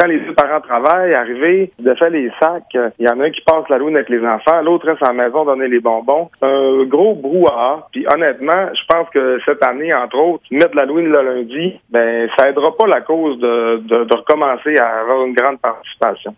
quand les deux parents travaillent, arriver, de faire les sacs, euh, il y en a un qui passe la lune avec les enfants, l'autre reste à la maison donner les bonbons. Un gros brouhaha. Puis honnêtement, je pense que cette année, entre autres, mettre la lune le lundi, ben ça aidera pas la cause de, de, de recommencer à avoir une grande participation.